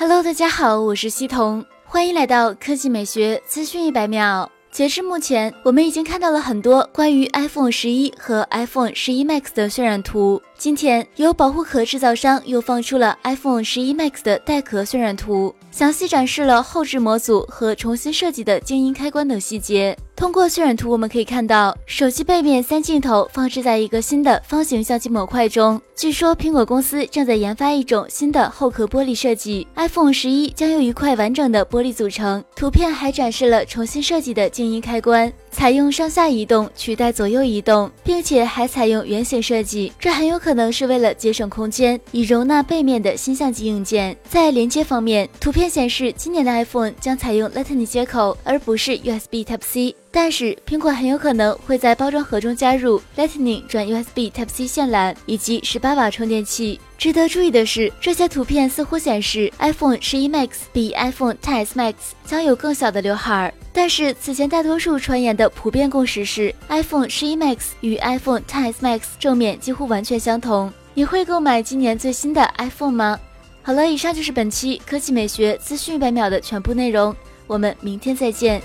Hello，大家好，我是西彤，欢迎来到科技美学资讯一百秒。截至目前，我们已经看到了很多关于 iPhone 十一和 iPhone 十一 Max 的渲染图。今天，有保护壳制造商又放出了 iPhone 十一 Max 的带壳渲染图，详细展示了后置模组和重新设计的静音开关等细节。通过渲染图，我们可以看到手机背面三镜头放置在一个新的方形相机模块中。据说苹果公司正在研发一种新的后壳玻璃设计，iPhone 十一将由一块完整的玻璃组成。图片还展示了重新设计的静音开关，采用上下移动取代左右移动，并且还采用圆形设计，这很有可能是为了节省空间，以容纳背面的新相机硬件。在连接方面，图片显示今年的 iPhone 将采用 Lightning 接口，而不是 USB Type C。但是，苹果很有可能会在包装盒中加入 Lightning 转 USB Type C 线缆以及十八瓦充电器。值得注意的是，这些图片似乎显示 iPhone 十一 Max 比 iPhone X Max 将有更小的刘海儿。但是，此前大多数传言的普遍共识是，iPhone 十一 Max 与 iPhone X Max 正面几乎完全相同。你会购买今年最新的 iPhone 吗？好了，以上就是本期科技美学资讯一百秒的全部内容，我们明天再见。